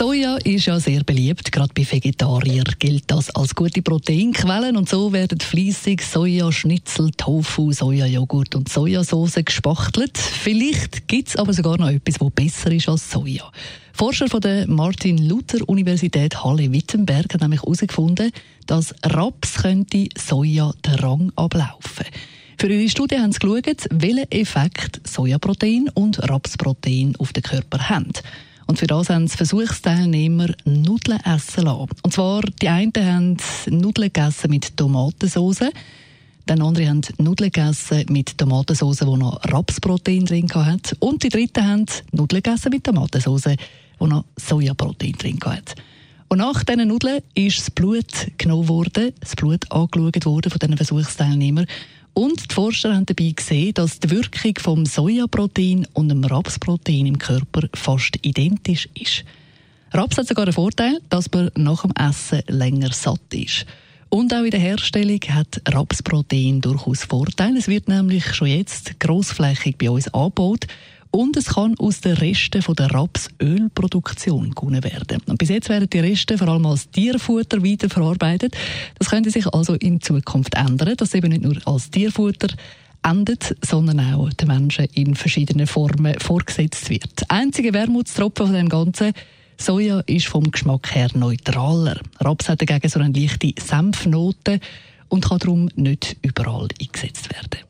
Soja ist ja sehr beliebt, gerade bei Vegetariern gilt das als gute Proteinquelle und so werden fließig Sojaschnitzel, Tofu, Sojajoghurt und Sojasauce gespachtelt. Vielleicht gibt es aber sogar noch etwas, das besser ist als Soja. Forscher von der Martin Luther Universität Halle-Wittenberg haben nämlich herausgefunden, dass Raps könnte Soja den Rang ablaufen. Für ihre Studie haben sie geschaut, welchen Effekt Sojaprotein und Rapsprotein auf den Körper haben. Und für das haben die Versuchsteilnehmer Nudeln essen lassen. Und zwar, die einen haben Nudeln gegessen mit Tomatensauce. Dann andere haben Nudeln gegessen mit Tomatensauce, die noch Rapsprotein drin hat. Und die dritten haben Nudeln gegessen mit Tomatensauce, die noch Sojaprotein drin hat. Und nach diesen Nudeln ist das Blut genommen worden, das Blut angeschaut worden von diesen Versuchsteilnehmern. Und die Forscher haben dabei gesehen, dass die Wirkung vom Sojaprotein und dem Rapsprotein im Körper fast identisch ist. Raps hat sogar den Vorteil, dass man nach dem Essen länger satt ist. Und auch in der Herstellung hat Rapsprotein durchaus Vorteile. Es wird nämlich schon jetzt grossflächig bei uns angebaut und es kann aus den Resten von der Rapsölproduktion gewonnen werden. Und bis jetzt werden die Reste vor allem als Tierfutter weiterverarbeitet. Das könnte sich also in Zukunft ändern, dass eben nicht nur als Tierfutter endet, sondern auch den Menschen in verschiedenen Formen vorgesetzt wird. Einzige Wermutstropfen von dem Ganzen Soja ist vom Geschmack her neutraler. Raps hat dagegen so eine leichte Senfnote und kann darum nicht überall eingesetzt werden.